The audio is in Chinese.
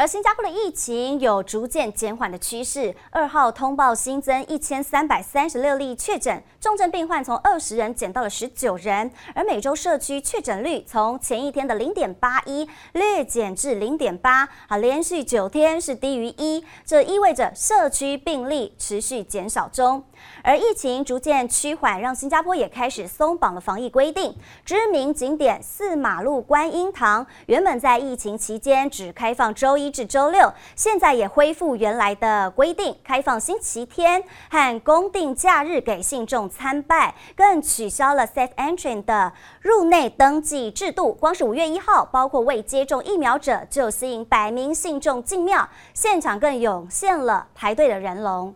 而新加坡的疫情有逐渐减缓的趋势，二号通报新增一千三百三十六例确诊，重症病患从二十人减到了十九人，而每周社区确诊率从前一天的零点八一略减至零点八，啊，连续九天是低于一，这意味着社区病例持续减少中。而疫情逐渐趋缓，让新加坡也开始松绑了防疫规定。知名景点四马路观音堂原本在疫情期间只开放周一至周六，现在也恢复原来的规定，开放星期天和公定假日给信众参拜，更取消了 Safe Entry 的入内登记制度。光是五月一号，包括未接种疫苗者就吸引百名信众进庙，现场更涌现了排队的人龙。